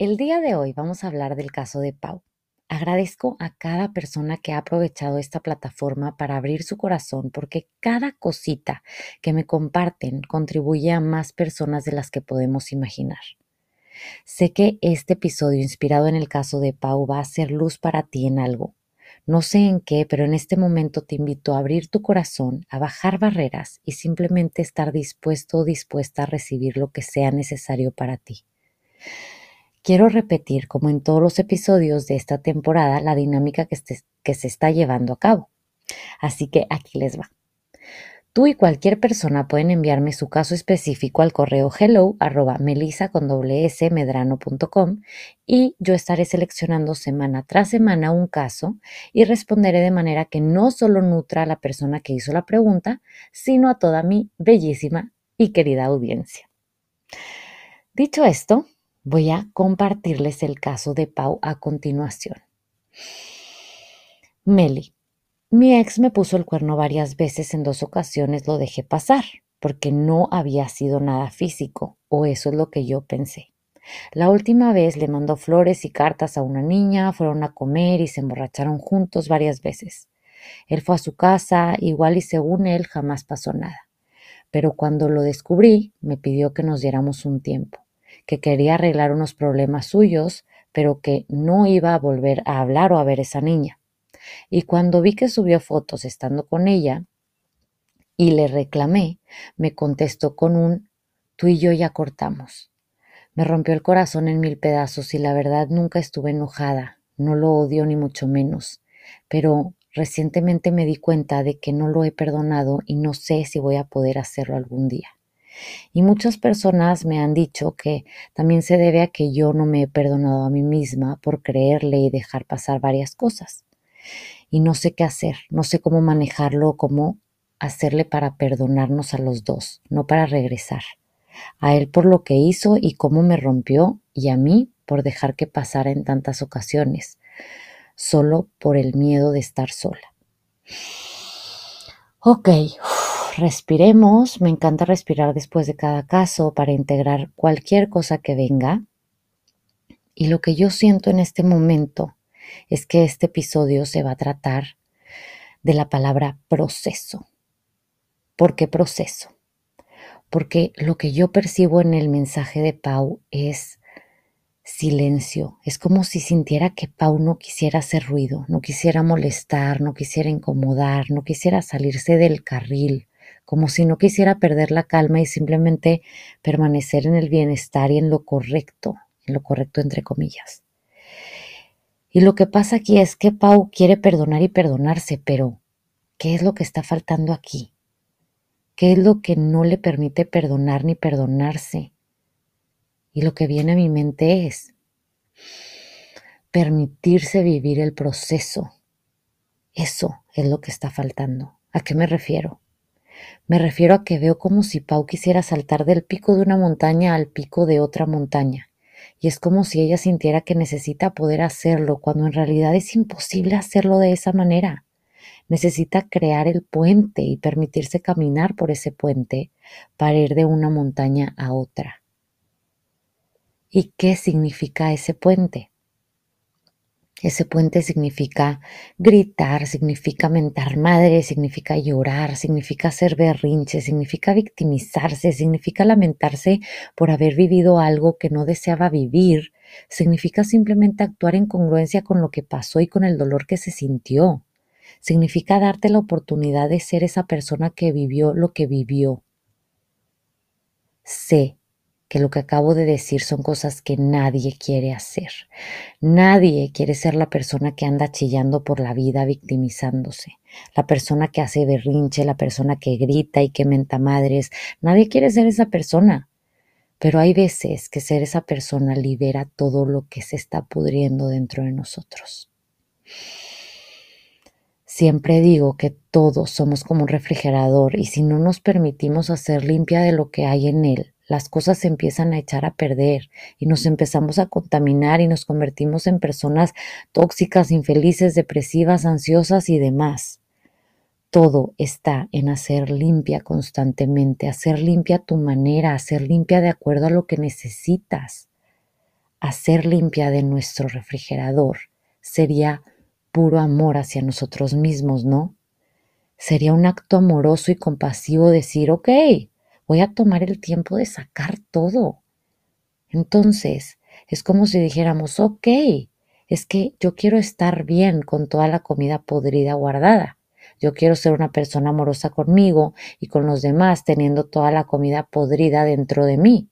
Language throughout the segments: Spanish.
El día de hoy vamos a hablar del caso de Pau. Agradezco a cada persona que ha aprovechado esta plataforma para abrir su corazón porque cada cosita que me comparten contribuye a más personas de las que podemos imaginar. Sé que este episodio inspirado en el caso de Pau va a ser luz para ti en algo. No sé en qué, pero en este momento te invito a abrir tu corazón, a bajar barreras y simplemente estar dispuesto o dispuesta a recibir lo que sea necesario para ti. Quiero repetir, como en todos los episodios de esta temporada, la dinámica que, se está llevando a cabo. Así que aquí les va. Tú y cualquier persona pueden enviarme su caso específico al correo hello arroba melisa con y yo estaré seleccionando semana tras semana un caso y responderé de manera que no solo nutra a la persona que hizo la pregunta, sino a toda mi bellísima y querida audiencia. Dicho esto, Voy a compartirles el caso de Pau a continuación. Meli. Mi ex me puso el cuerno varias veces, en dos ocasiones lo dejé pasar, porque no había sido nada físico, o eso es lo que yo pensé. La última vez le mandó flores y cartas a una niña, fueron a comer y se emborracharon juntos varias veces. Él fue a su casa, igual y según él jamás pasó nada. Pero cuando lo descubrí, me pidió que nos diéramos un tiempo que quería arreglar unos problemas suyos, pero que no iba a volver a hablar o a ver esa niña. Y cuando vi que subió fotos estando con ella y le reclamé, me contestó con un tú y yo ya cortamos. Me rompió el corazón en mil pedazos y la verdad nunca estuve enojada, no lo odio ni mucho menos, pero recientemente me di cuenta de que no lo he perdonado y no sé si voy a poder hacerlo algún día. Y muchas personas me han dicho que también se debe a que yo no me he perdonado a mí misma por creerle y dejar pasar varias cosas. Y no sé qué hacer, no sé cómo manejarlo, cómo hacerle para perdonarnos a los dos, no para regresar. A él por lo que hizo y cómo me rompió y a mí por dejar que pasara en tantas ocasiones, solo por el miedo de estar sola. Ok, respiremos. Me encanta respirar después de cada caso para integrar cualquier cosa que venga. Y lo que yo siento en este momento es que este episodio se va a tratar de la palabra proceso. ¿Por qué proceso? Porque lo que yo percibo en el mensaje de Pau es silencio. Es como si sintiera que Pau no quisiera hacer ruido, no quisiera molestar, no quisiera incomodar, no quisiera salirse del carril, como si no quisiera perder la calma y simplemente permanecer en el bienestar y en lo correcto, en lo correcto entre comillas. Y lo que pasa aquí es que Pau quiere perdonar y perdonarse, pero ¿qué es lo que está faltando aquí? ¿Qué es lo que no le permite perdonar ni perdonarse? Y lo que viene a mi mente es permitirse vivir el proceso. Eso es lo que está faltando. ¿A qué me refiero? Me refiero a que veo como si Pau quisiera saltar del pico de una montaña al pico de otra montaña. Y es como si ella sintiera que necesita poder hacerlo, cuando en realidad es imposible hacerlo de esa manera. Necesita crear el puente y permitirse caminar por ese puente para ir de una montaña a otra. ¿Y qué significa ese puente? Ese puente significa gritar, significa mentar madre, significa llorar, significa hacer berrinche, significa victimizarse, significa lamentarse por haber vivido algo que no deseaba vivir, significa simplemente actuar en congruencia con lo que pasó y con el dolor que se sintió. Significa darte la oportunidad de ser esa persona que vivió lo que vivió. Sé que lo que acabo de decir son cosas que nadie quiere hacer. Nadie quiere ser la persona que anda chillando por la vida, victimizándose, la persona que hace berrinche, la persona que grita y que menta madres. Nadie quiere ser esa persona. Pero hay veces que ser esa persona libera todo lo que se está pudriendo dentro de nosotros. Siempre digo que todos somos como un refrigerador y si no nos permitimos hacer limpia de lo que hay en él, las cosas se empiezan a echar a perder y nos empezamos a contaminar y nos convertimos en personas tóxicas, infelices, depresivas, ansiosas y demás. Todo está en hacer limpia constantemente, hacer limpia tu manera, hacer limpia de acuerdo a lo que necesitas. Hacer limpia de nuestro refrigerador sería puro amor hacia nosotros mismos, ¿no? Sería un acto amoroso y compasivo decir, ok, voy a tomar el tiempo de sacar todo. Entonces, es como si dijéramos, ok, es que yo quiero estar bien con toda la comida podrida guardada. Yo quiero ser una persona amorosa conmigo y con los demás teniendo toda la comida podrida dentro de mí.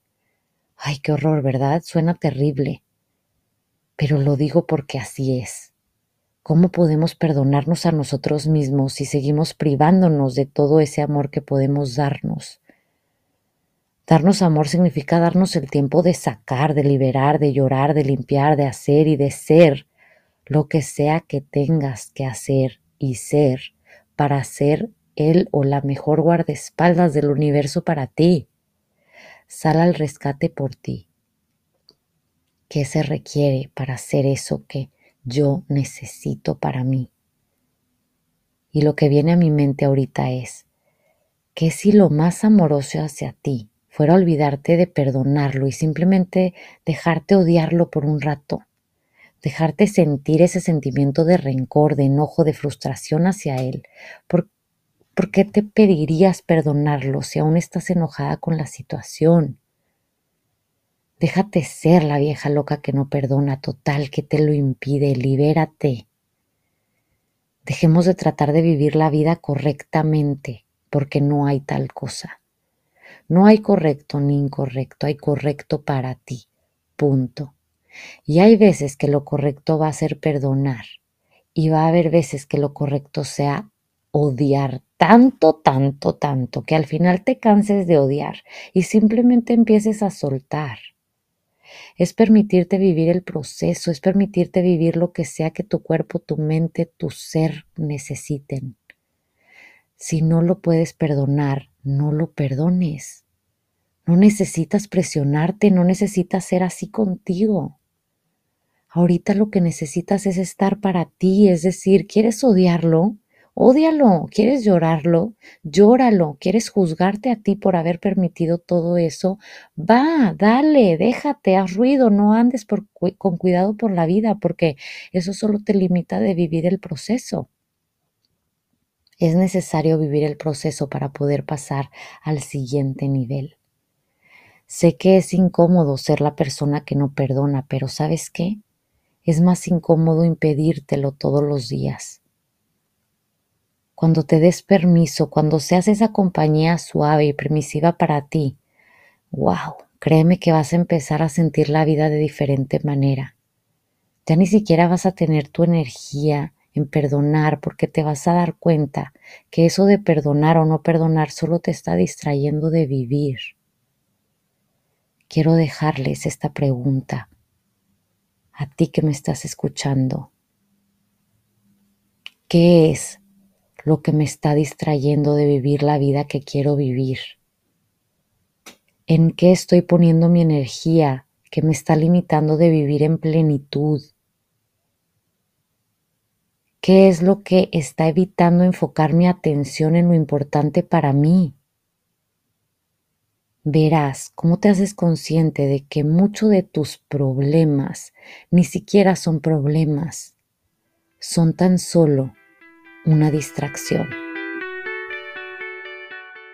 Ay, qué horror, ¿verdad? Suena terrible. Pero lo digo porque así es. ¿Cómo podemos perdonarnos a nosotros mismos si seguimos privándonos de todo ese amor que podemos darnos? Darnos amor significa darnos el tiempo de sacar, de liberar, de llorar, de limpiar, de hacer y de ser lo que sea que tengas que hacer y ser para ser él o la mejor guardaespaldas del universo para ti. Sal al rescate por ti. ¿Qué se requiere para hacer eso que yo necesito para mí? Y lo que viene a mi mente ahorita es, que si lo más amoroso hacia ti fuera olvidarte de perdonarlo y simplemente dejarte odiarlo por un rato, dejarte sentir ese sentimiento de rencor, de enojo, de frustración hacia él. ¿Por, ¿Por qué te pedirías perdonarlo si aún estás enojada con la situación? Déjate ser la vieja loca que no perdona, total, que te lo impide, libérate. Dejemos de tratar de vivir la vida correctamente, porque no hay tal cosa. No hay correcto ni incorrecto, hay correcto para ti. Punto. Y hay veces que lo correcto va a ser perdonar. Y va a haber veces que lo correcto sea odiar tanto, tanto, tanto, que al final te canses de odiar y simplemente empieces a soltar. Es permitirte vivir el proceso, es permitirte vivir lo que sea que tu cuerpo, tu mente, tu ser necesiten. Si no lo puedes perdonar, no lo perdones. No necesitas presionarte, no necesitas ser así contigo. Ahorita lo que necesitas es estar para ti, es decir, ¿quieres odiarlo? Ódialo, ¿quieres llorarlo? Llóralo, ¿quieres juzgarte a ti por haber permitido todo eso? Va, dale, déjate, haz ruido, no andes con cuidado por la vida, porque eso solo te limita de vivir el proceso. Es necesario vivir el proceso para poder pasar al siguiente nivel. Sé que es incómodo ser la persona que no perdona, pero ¿sabes qué? Es más incómodo impedírtelo todos los días. Cuando te des permiso, cuando seas esa compañía suave y permisiva para ti, wow, créeme que vas a empezar a sentir la vida de diferente manera. Ya ni siquiera vas a tener tu energía en perdonar, porque te vas a dar cuenta que eso de perdonar o no perdonar solo te está distrayendo de vivir. Quiero dejarles esta pregunta a ti que me estás escuchando. ¿Qué es lo que me está distrayendo de vivir la vida que quiero vivir? ¿En qué estoy poniendo mi energía que me está limitando de vivir en plenitud? ¿Qué es lo que está evitando enfocar mi atención en lo importante para mí? Verás cómo te haces consciente de que muchos de tus problemas ni siquiera son problemas. son tan solo una distracción.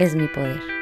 es mi poder.